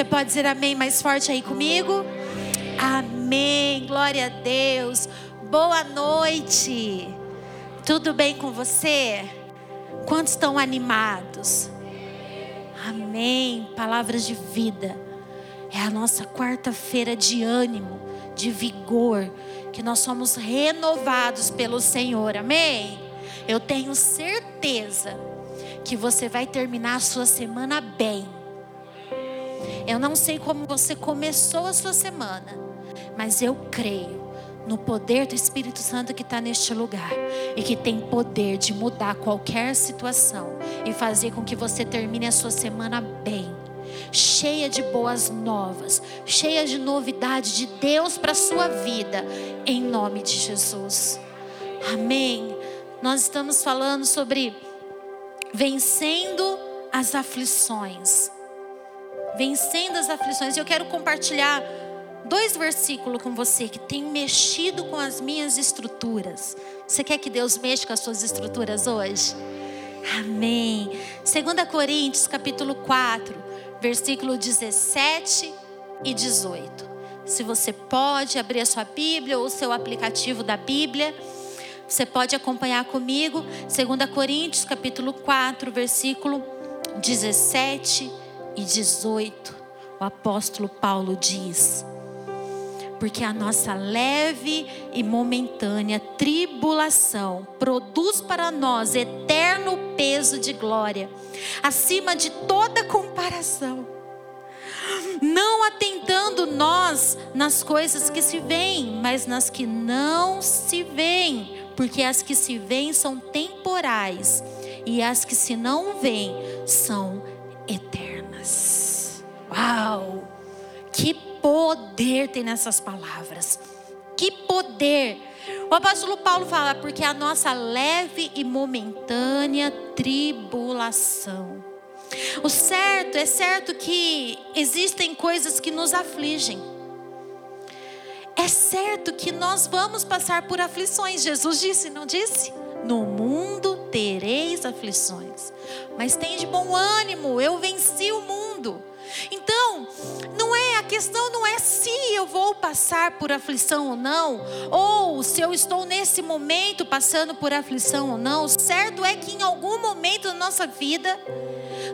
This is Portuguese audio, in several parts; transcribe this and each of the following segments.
Você pode dizer amém mais forte aí comigo? Amém. Glória a Deus. Boa noite. Tudo bem com você? Quantos estão animados? Amém. Palavras de vida. É a nossa quarta-feira de ânimo, de vigor, que nós somos renovados pelo Senhor. Amém. Eu tenho certeza que você vai terminar a sua semana bem. Eu não sei como você começou a sua semana, mas eu creio no poder do Espírito Santo que está neste lugar e que tem poder de mudar qualquer situação e fazer com que você termine a sua semana bem, cheia de boas novas, cheia de novidade de Deus para sua vida, em nome de Jesus. Amém. Nós estamos falando sobre vencendo as aflições. Vencendo as aflições. E eu quero compartilhar dois versículos com você que tem mexido com as minhas estruturas. Você quer que Deus mexa com as suas estruturas hoje? Amém. 2 Coríntios, capítulo 4, versículo 17 e 18. Se você pode abrir a sua Bíblia ou o seu aplicativo da Bíblia, você pode acompanhar comigo. 2 Coríntios, capítulo 4, versículo 17 e 18. O apóstolo Paulo diz: porque a nossa leve e momentânea tribulação produz para nós eterno peso de glória, acima de toda comparação. Não atentando nós nas coisas que se veem, mas nas que não se veem, porque as que se veem são temporais e as que se não veem são eternas. Uau! Que poder tem nessas palavras. Que poder. O apóstolo Paulo fala, porque a nossa leve e momentânea tribulação. O certo é certo que existem coisas que nos afligem. É certo que nós vamos passar por aflições. Jesus disse, não disse? No mundo tereis aflições. Mas tem de bom ânimo, eu venci o mundo. Então, não é a questão não é se eu vou passar por aflição ou não, ou se eu estou nesse momento passando por aflição ou não. Certo é que em algum momento da nossa vida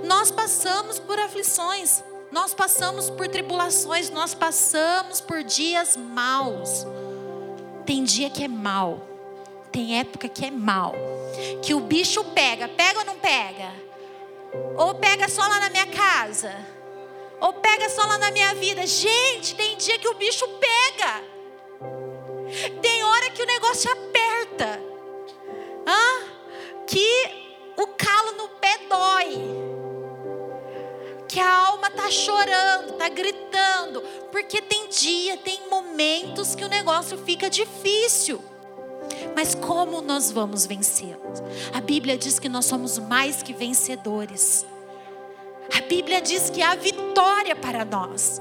nós passamos por aflições, nós passamos por tribulações, nós passamos por dias maus. Tem dia que é mal, tem época que é mal, que o bicho pega, pega ou não pega? Ou pega só lá na minha casa? Ou pega só lá na minha vida. Gente, tem dia que o bicho pega. Tem hora que o negócio aperta. Hã? Que o calo no pé dói. Que a alma tá chorando, tá gritando. Porque tem dia, tem momentos que o negócio fica difícil. Mas como nós vamos vencê-los? A Bíblia diz que nós somos mais que vencedores. A Bíblia diz que há vitória para nós,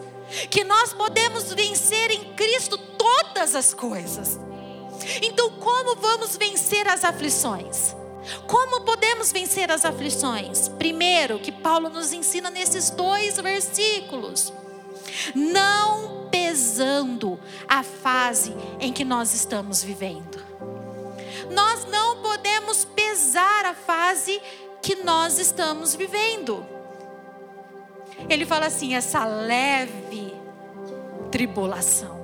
que nós podemos vencer em Cristo todas as coisas. Então, como vamos vencer as aflições? Como podemos vencer as aflições? Primeiro, que Paulo nos ensina nesses dois versículos: não pesando a fase em que nós estamos vivendo. Nós não podemos pesar a fase que nós estamos vivendo. Ele fala assim: essa leve tribulação.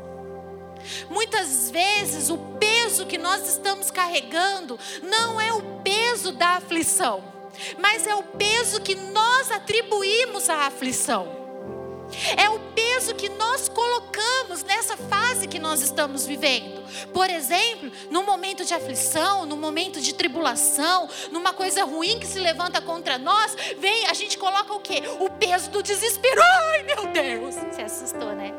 Muitas vezes o peso que nós estamos carregando não é o peso da aflição, mas é o peso que nós atribuímos à aflição. É o peso que nós colocamos nessa fase que nós estamos vivendo. Por exemplo, num momento de aflição, num momento de tribulação, numa coisa ruim que se levanta contra nós, vem, a gente coloca o quê? O peso do desespero. Ai, meu Deus! Você assustou, né?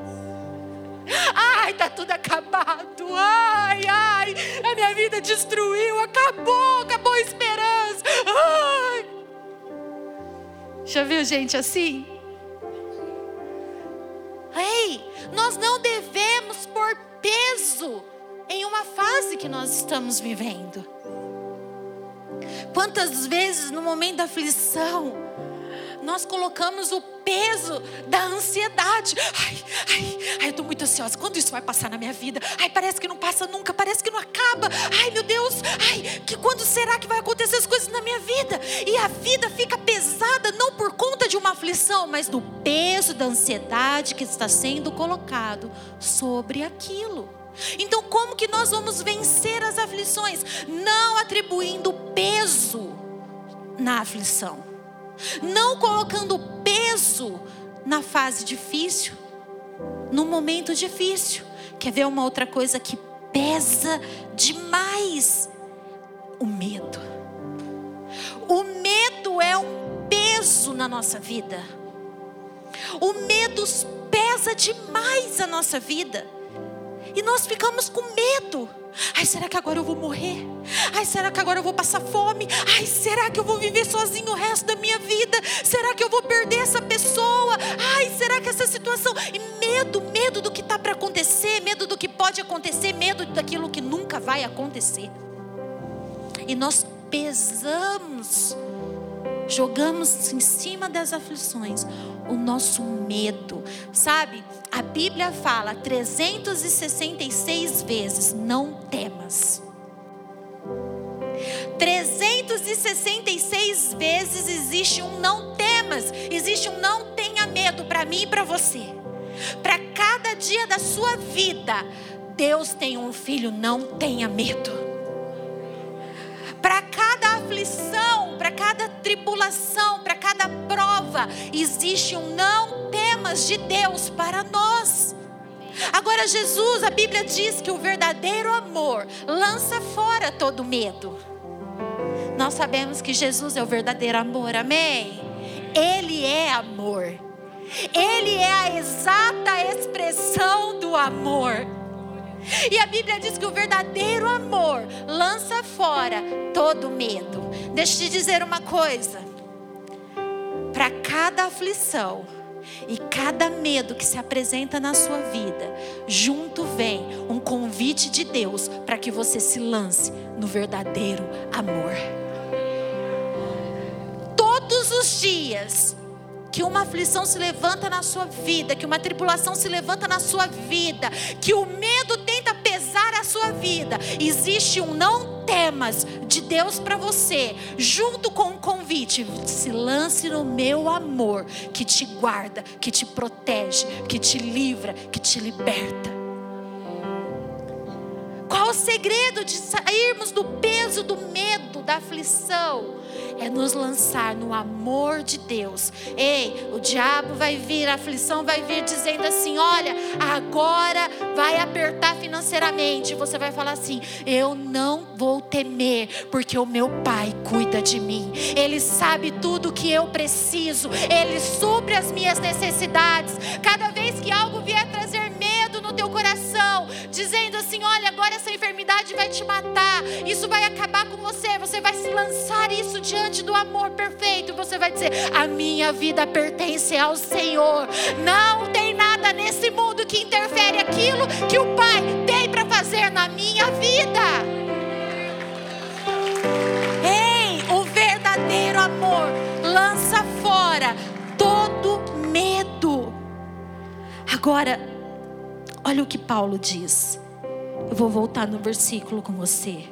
Ai, tá tudo acabado. Ai, ai, a minha vida destruiu, acabou, acabou a esperança. Ai. Já viu gente assim? Ei, nós não devemos pôr peso em uma fase que nós estamos vivendo. Quantas vezes no momento da aflição, nós colocamos o peso da ansiedade. Ai, ai, ai, eu estou muito ansiosa. Quando isso vai passar na minha vida? Ai, parece que não passa nunca, parece que não acaba. Ai, meu Deus, ai, que quando será que vai acontecer as coisas na minha vida? E a vida fica pesada não por conta de uma aflição, mas do peso da ansiedade que está sendo colocado sobre aquilo. Então, como que nós vamos vencer as aflições? Não atribuindo peso na aflição, não colocando peso na fase difícil, no momento difícil. Quer ver uma outra coisa que pesa demais? O medo. O medo é um peso na nossa vida. O medo pesa demais a nossa vida. E nós ficamos com medo. Ai, será que agora eu vou morrer? Ai, será que agora eu vou passar fome? Ai, será que eu vou viver sozinho o resto da minha vida? Será que eu vou perder essa pessoa? Ai, será que essa situação. E medo, medo do que está para acontecer, medo do que pode acontecer, medo daquilo que nunca vai acontecer. E nós pesamos jogamos em cima das aflições o nosso medo. Sabe, a Bíblia fala 366 vezes: não temas. 366 vezes existe um não temas, existe um não tenha medo para mim e para você. Para cada dia da sua vida, Deus tem um filho, não tenha medo. Para cada aflição, para cada tribulação, para cada prova, existe um não temas de Deus para nós. Agora, Jesus, a Bíblia diz que o verdadeiro amor lança fora todo medo. Nós sabemos que Jesus é o verdadeiro amor, amém? Ele é amor, ele é a exata expressão do amor. E a Bíblia diz que o verdadeiro amor lança fora todo medo. Deixa eu te dizer uma coisa: para cada aflição e cada medo que se apresenta na sua vida, junto vem um convite de Deus para que você se lance no verdadeiro amor. Todos os dias, que uma aflição se levanta na sua vida, que uma tribulação se levanta na sua vida, que o medo tenta pesar a sua vida, existe um não temas de Deus para você, junto com o convite: se lance no meu amor, que te guarda, que te protege, que te livra, que te liberta. Qual o segredo de sairmos do peso do medo, da aflição? É nos lançar no amor de Deus. Ei, o diabo vai vir, a aflição vai vir dizendo assim: olha, agora vai apertar financeiramente. Você vai falar assim: eu não vou temer, porque o meu Pai cuida de mim. Ele sabe tudo o que eu preciso, ele supre as minhas necessidades. Cada vez que algo vier trazer teu coração, dizendo assim: olha, agora essa enfermidade vai te matar, isso vai acabar com você, você vai se lançar isso diante do amor perfeito, você vai dizer: a minha vida pertence ao Senhor, não tem nada nesse mundo que interfere aquilo que o Pai tem para fazer na minha vida. Verdadeiro amor lança fora todo medo. Agora, Olha o que Paulo diz. Eu vou voltar no versículo com você.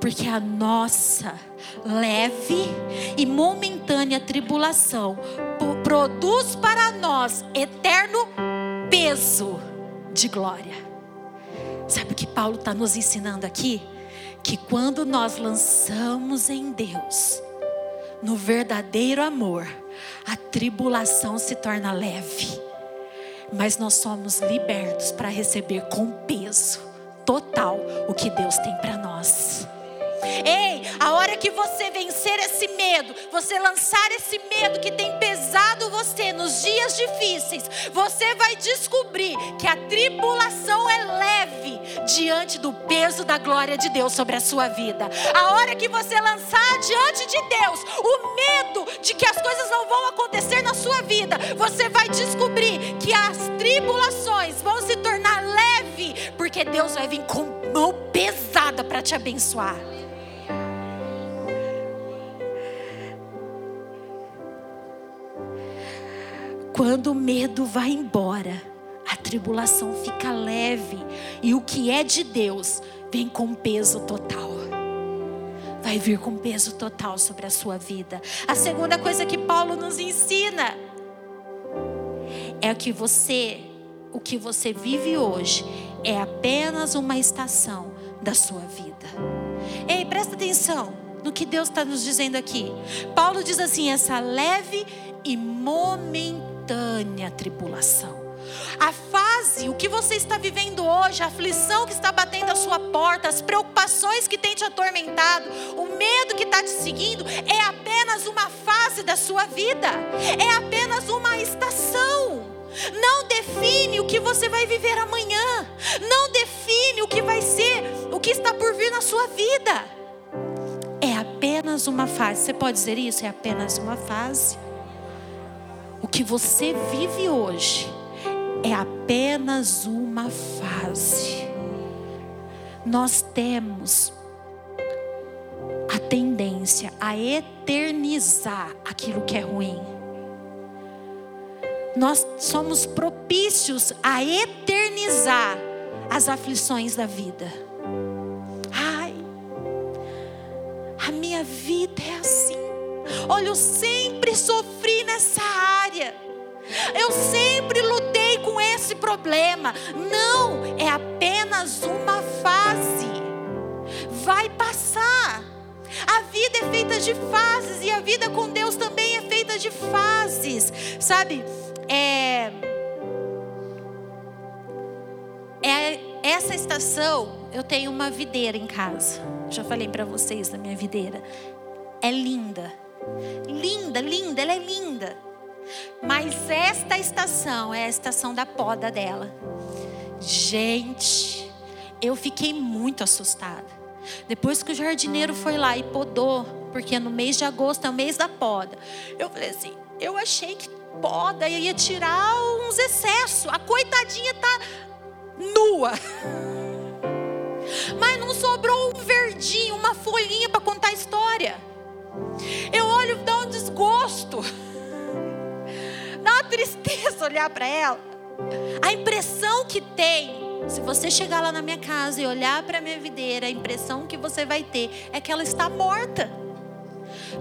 Porque a nossa leve e momentânea tribulação produz para nós eterno peso de glória. Sabe o que Paulo está nos ensinando aqui? Que quando nós lançamos em Deus, no verdadeiro amor, a tribulação se torna leve mas nós somos libertos para receber com peso total o que Deus tem para nós. Ei, a hora que você vencer esse medo, você lançar esse medo que tem pesado você nos dias difíceis, você vai descobrir que a tribulação é leve diante do peso da glória de Deus sobre a sua vida. A hora que você lançar diante de Deus o medo de que as coisas não vão acontecer na sua vida, você vai descobrir porque Deus vai vir com mão pesada para te abençoar. quando o medo vai embora, a tribulação fica leve e o que é de Deus vem com peso total. Vai vir com peso total sobre a sua vida. A segunda coisa que Paulo nos ensina é que você, o que você vive hoje, é apenas uma estação da sua vida. Ei, presta atenção no que Deus está nos dizendo aqui. Paulo diz assim: essa leve e momentânea tribulação. A fase, o que você está vivendo hoje, a aflição que está batendo a sua porta, as preocupações que tem te atormentado, o medo que está te seguindo, é apenas uma fase da sua vida, é apenas uma estação. Não define o que você vai viver amanhã, não define o que vai ser, o que está por vir na sua vida. É apenas uma fase. Você pode dizer isso? É apenas uma fase. O que você vive hoje é apenas uma fase. Nós temos a tendência a eternizar aquilo que é ruim. Nós somos propícios a eternizar as aflições da vida. Ai, a minha vida é assim. Olha, eu sempre sofri nessa área. Eu sempre lutei com esse problema. Não, é apenas uma fase. Vai passar. A vida é feita de fases e a vida com Deus também feita de fases. Sabe? É, é essa estação, eu tenho uma videira em casa. Já falei para vocês da minha videira. É linda. Linda, linda, ela é linda. Mas esta estação é a estação da poda dela. Gente, eu fiquei muito assustada. Depois que o jardineiro foi lá e podou, porque no mês de agosto é o mês da poda, eu falei assim: eu achei que poda ia tirar uns excessos. A coitadinha tá nua. Mas não sobrou um verdinho, uma folhinha para contar a história. Eu olho, dá um desgosto. Dá uma tristeza olhar para ela. A impressão que tem, se você chegar lá na minha casa e olhar para a minha videira, a impressão que você vai ter é que ela está morta.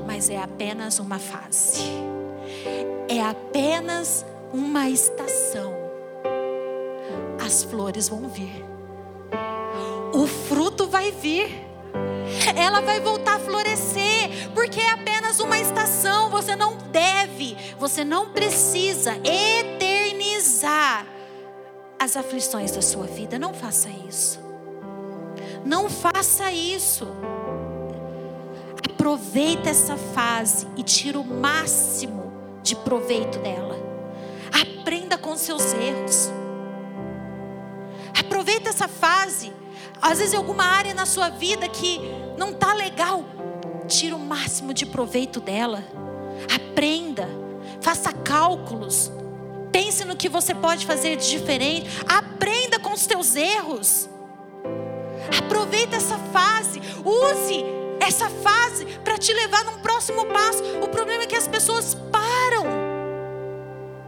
Mas é apenas uma fase. É apenas uma estação. As flores vão vir. O fruto vai vir ela vai voltar a florescer, porque é apenas uma estação. Você não deve, você não precisa eternizar as aflições da sua vida. Não faça isso. Não faça isso. Aproveita essa fase e tira o máximo de proveito dela. Aprenda com seus erros. Aproveita essa fase às vezes, alguma área na sua vida que não está legal, tira o máximo de proveito dela. Aprenda, faça cálculos. Pense no que você pode fazer de diferente. Aprenda com os teus erros. Aproveita essa fase. Use essa fase para te levar num próximo passo. O problema é que as pessoas param.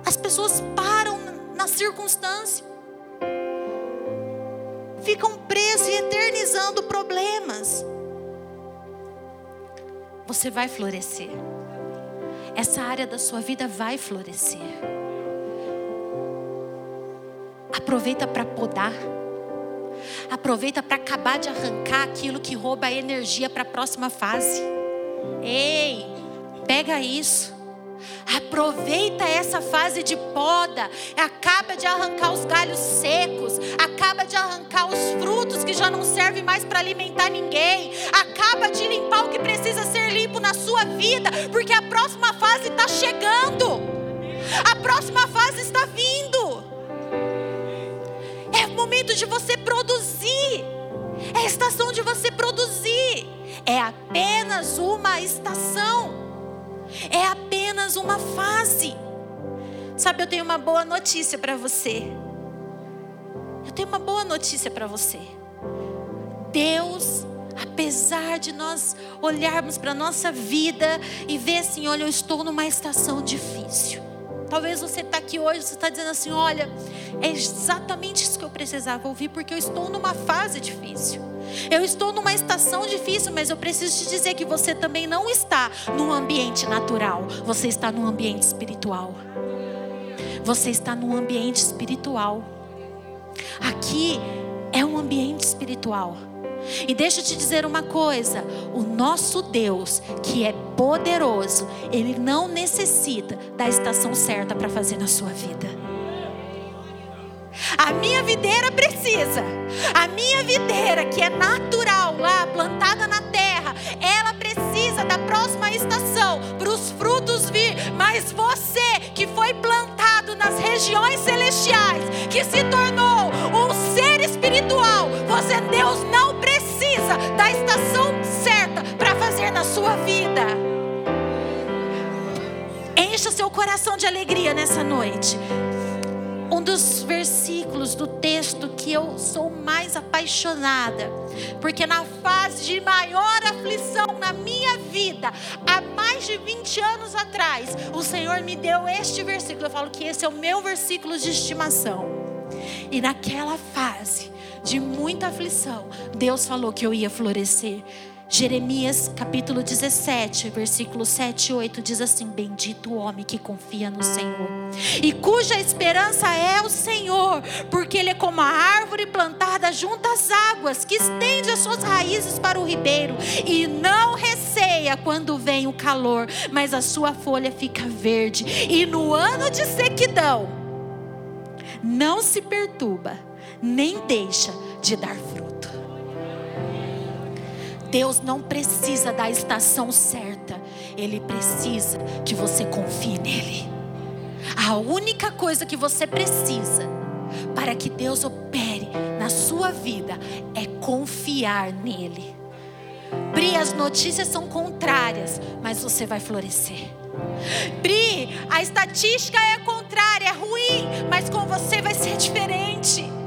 As pessoas param na circunstância ficam presos e eternizando problemas. Você vai florescer. Essa área da sua vida vai florescer. Aproveita para podar. Aproveita para acabar de arrancar aquilo que rouba a energia para a próxima fase. Ei, pega isso. Aproveita essa fase de poda, acaba de arrancar os galhos secos, acaba de arrancar os frutos que já não servem mais para alimentar ninguém, acaba de limpar o que precisa ser limpo na sua vida, porque a próxima fase está chegando, a próxima fase está de você produzir, é a estação de você produzir, é apenas uma estação é apenas uma fase. Sabe, eu tenho uma boa notícia para você. Eu tenho uma boa notícia para você. Deus, apesar de nós olharmos para nossa vida e ver assim, olha, eu estou numa estação difícil. Talvez você está aqui hoje, você está dizendo assim: olha, é exatamente isso que eu precisava ouvir, porque eu estou numa fase difícil. Eu estou numa estação difícil, mas eu preciso te dizer que você também não está num ambiente natural, você está num ambiente espiritual. Você está num ambiente espiritual. Aqui é um ambiente espiritual. E deixa eu te dizer uma coisa: o nosso Deus, que é poderoso, ele não necessita da estação certa para fazer na sua vida. A minha videira precisa, a minha videira, que é natural lá, plantada na terra, ela precisa da próxima estação para os frutos vir, mas você que foi plantado nas regiões celestiais, que se tornou da estação certa para fazer na sua vida. Encha seu coração de alegria nessa noite. Um dos versículos do texto que eu sou mais apaixonada, porque na fase de maior aflição na minha vida, há mais de 20 anos atrás, o Senhor me deu este versículo. Eu falo que esse é o meu versículo de estimação. E naquela fase, de muita aflição, Deus falou que eu ia florescer. Jeremias capítulo 17, versículo 7 e 8 diz assim: Bendito o homem que confia no Senhor e cuja esperança é o Senhor, porque ele é como a árvore plantada junto às águas, que estende as suas raízes para o ribeiro e não receia quando vem o calor, mas a sua folha fica verde, e no ano de sequidão não se perturba nem deixa de dar fruto. Deus não precisa da estação certa, Ele precisa que você confie nele. A única coisa que você precisa para que Deus opere na sua vida é confiar nele. Pri, as notícias são contrárias, mas você vai florescer. Pri, a estatística é contrária, é ruim, mas com você vai ser diferente.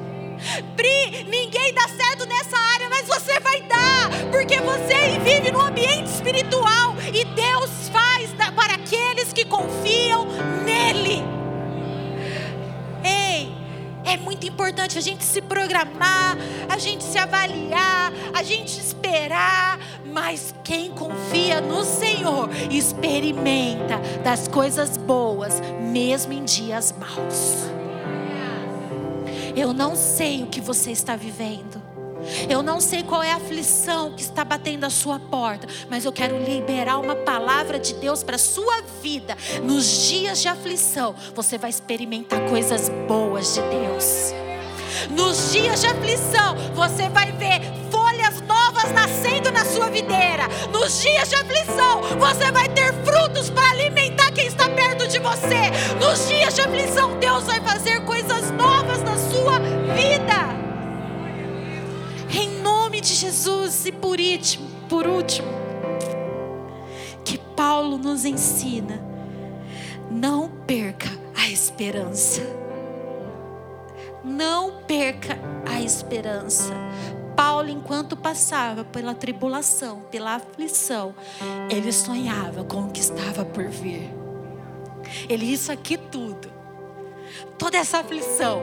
Pri, ninguém dá certo nessa área, mas você vai dar, porque você vive no ambiente espiritual e Deus faz para aqueles que confiam nele. Ei, é muito importante a gente se programar, a gente se avaliar, a gente esperar, mas quem confia no Senhor experimenta das coisas boas, mesmo em dias maus. Eu não sei o que você está vivendo. Eu não sei qual é a aflição que está batendo a sua porta, mas eu quero liberar uma palavra de Deus para a sua vida. Nos dias de aflição, você vai experimentar coisas boas de Deus. Nos dias de aflição, você vai ver folhas novas nascendo na sua videira. Nos dias de aflição, você vai ter frutos para alimentar você. Nos dias de aflição, Deus vai fazer coisas novas na sua vida. Em nome de Jesus e por último, por último, que Paulo nos ensina, não perca a esperança. Não perca a esperança. Paulo, enquanto passava pela tribulação, pela aflição, ele sonhava com o que estava por vir. Ele, isso aqui tudo, toda essa aflição,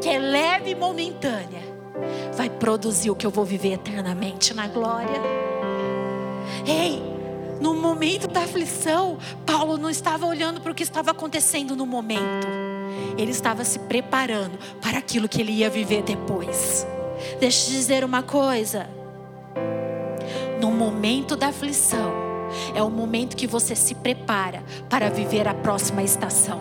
que é leve e momentânea, vai produzir o que eu vou viver eternamente na glória. Ei, no momento da aflição, Paulo não estava olhando para o que estava acontecendo no momento, ele estava se preparando para aquilo que ele ia viver depois. Deixa eu dizer uma coisa. No momento da aflição, é o momento que você se prepara para viver a próxima estação.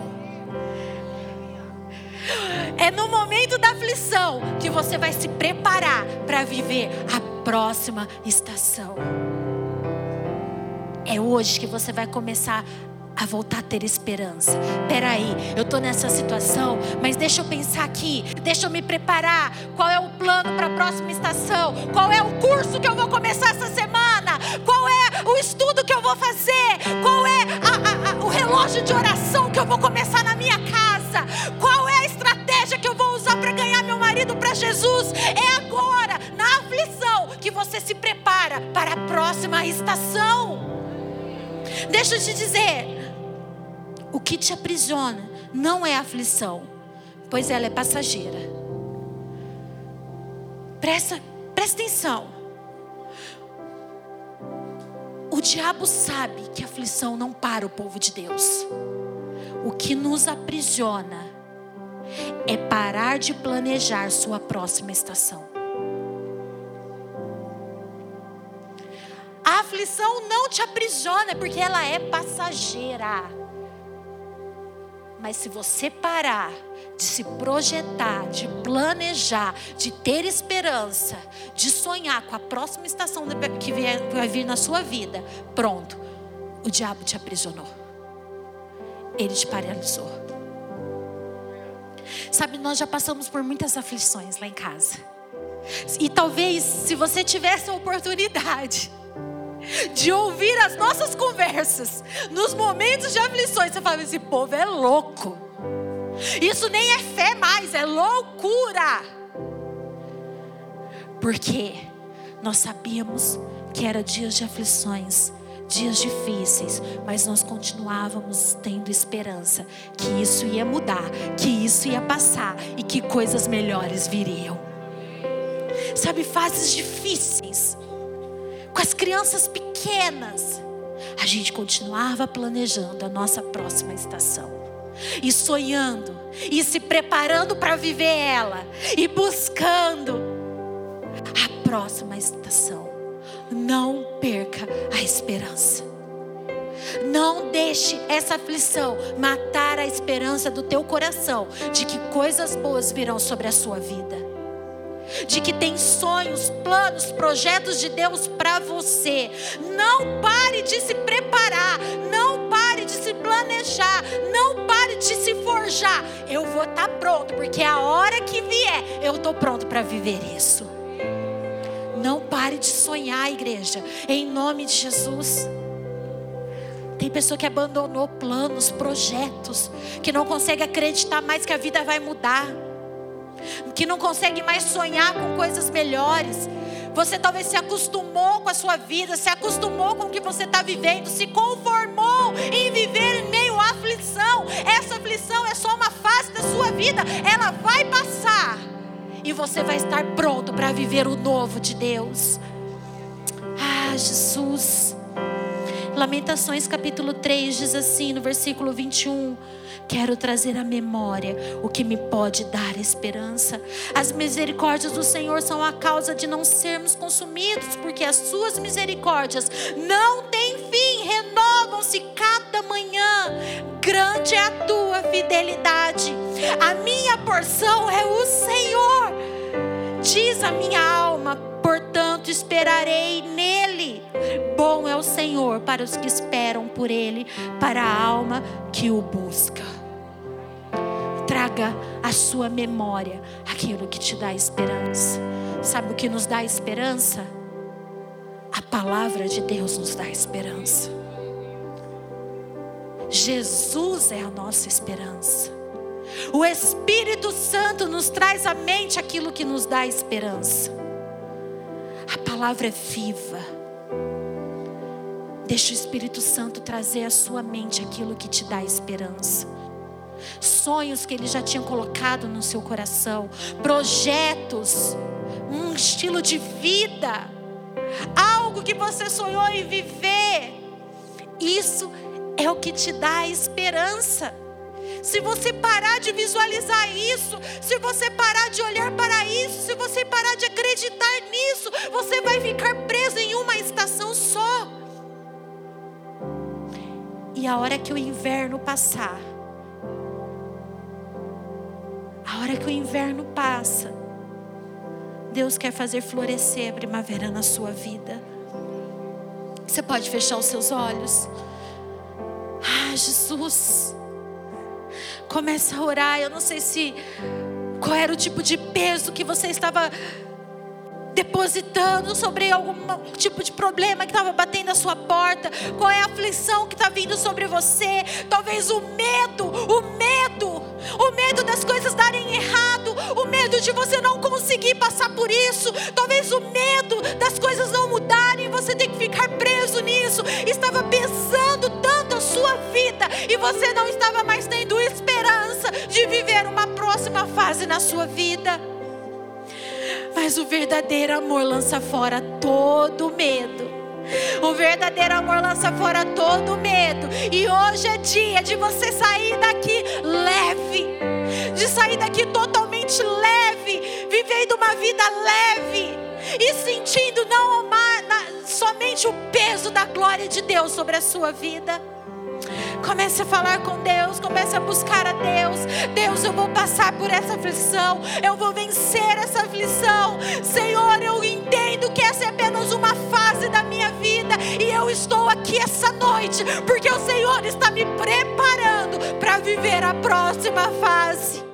É no momento da aflição que você vai se preparar para viver a próxima estação. É hoje que você vai começar a voltar a ter esperança. Peraí, eu estou nessa situação, mas deixa eu pensar aqui, deixa eu me preparar. Qual é o plano para a próxima estação? Qual é o curso que eu vou começar essa semana? Qual é o estudo que eu vou fazer? Qual é a, a, a, o relógio de oração que eu vou começar na minha casa? Qual é a estratégia que eu vou usar para ganhar meu marido para Jesus? É agora, na aflição, que você se prepara para a próxima estação. Deixa eu te dizer, o que te aprisiona não é aflição, pois ela é passageira. Presta, presta atenção. Diabo sabe que aflição não para o povo de Deus. O que nos aprisiona é parar de planejar sua próxima estação. A aflição não te aprisiona porque ela é passageira. Mas se você parar de se projetar, de planejar, de ter esperança, de sonhar com a próxima estação que vai vir na sua vida, pronto, o diabo te aprisionou. Ele te paralisou. Sabe, nós já passamos por muitas aflições lá em casa. E talvez, se você tivesse a oportunidade de ouvir as nossas conversas nos momentos de aflições, você fala: esse povo é louco. Isso nem é fé mais, é loucura. Porque nós sabíamos que era dias de aflições, dias difíceis, mas nós continuávamos tendo esperança que isso ia mudar, que isso ia passar e que coisas melhores viriam. Sabe, fases difíceis, com as crianças pequenas, a gente continuava planejando a nossa próxima estação. E sonhando, e se preparando para viver ela, e buscando a próxima estação. Não perca a esperança. Não deixe essa aflição matar a esperança do teu coração de que coisas boas virão sobre a sua vida de que tem sonhos, planos, projetos de Deus para você. Não pare de se preparar, não pare de se planejar, não pare de se forjar. Eu vou estar tá pronto, porque a hora que vier, eu estou pronto para viver isso. Não pare de sonhar, igreja, em nome de Jesus. Tem pessoa que abandonou planos, projetos, que não consegue acreditar mais que a vida vai mudar que não consegue mais sonhar com coisas melhores. Você talvez se acostumou com a sua vida, se acostumou com o que você está vivendo, se conformou em viver em meio à aflição. Essa aflição é só uma fase da sua vida, ela vai passar e você vai estar pronto para viver o novo de Deus. Ah, Jesus. Lamentações capítulo 3 diz assim no versículo 21. Quero trazer à memória o que me pode dar esperança. As misericórdias do Senhor são a causa de não sermos consumidos, porque as suas misericórdias não têm fim, renovam-se cada manhã. Grande é a tua fidelidade. A minha porção é o Senhor. Diz a minha alma, esperarei nele. Bom é o Senhor para os que esperam por ele, para a alma que o busca traga à sua memória aquilo que te dá esperança. Sabe o que nos dá esperança? A palavra de Deus nos dá esperança. Jesus é a nossa esperança. O Espírito Santo nos traz à mente aquilo que nos dá esperança. Palavra é viva. Deixa o Espírito Santo trazer à sua mente aquilo que te dá esperança sonhos que Ele já tinha colocado no seu coração, projetos, um estilo de vida, algo que você sonhou em viver. Isso é o que te dá esperança. Se você parar de visualizar isso, se você parar de olhar para isso, se você parar de acreditar nisso, você vai ficar preso em uma estação só. E a hora que o inverno passar, a hora que o inverno passa, Deus quer fazer florescer a primavera na sua vida. Você pode fechar os seus olhos. Ah, Jesus. Começa a orar. Eu não sei se qual era o tipo de peso que você estava depositando sobre algum tipo de problema que estava batendo a sua porta, qual é a aflição que está vindo sobre você, talvez o medo, o medo, o medo das coisas darem errado, o medo de você não conseguir passar por isso, talvez o medo das coisas não mudarem, você tem que ficar preso nisso, estava pesando tanto a sua vida e você não estava mais tendo de viver uma próxima fase na sua vida. Mas o verdadeiro amor lança fora todo medo. O verdadeiro amor lança fora todo medo. E hoje é dia de você sair daqui leve. De sair daqui totalmente leve. Vivendo uma vida leve. E sentindo não somente o peso da glória de Deus sobre a sua vida. Comece a falar com Deus, comece a buscar a Deus. Deus, eu vou passar por essa aflição, eu vou vencer essa aflição. Senhor, eu entendo que essa é apenas uma fase da minha vida e eu estou aqui essa noite porque o Senhor está me preparando para viver a próxima fase.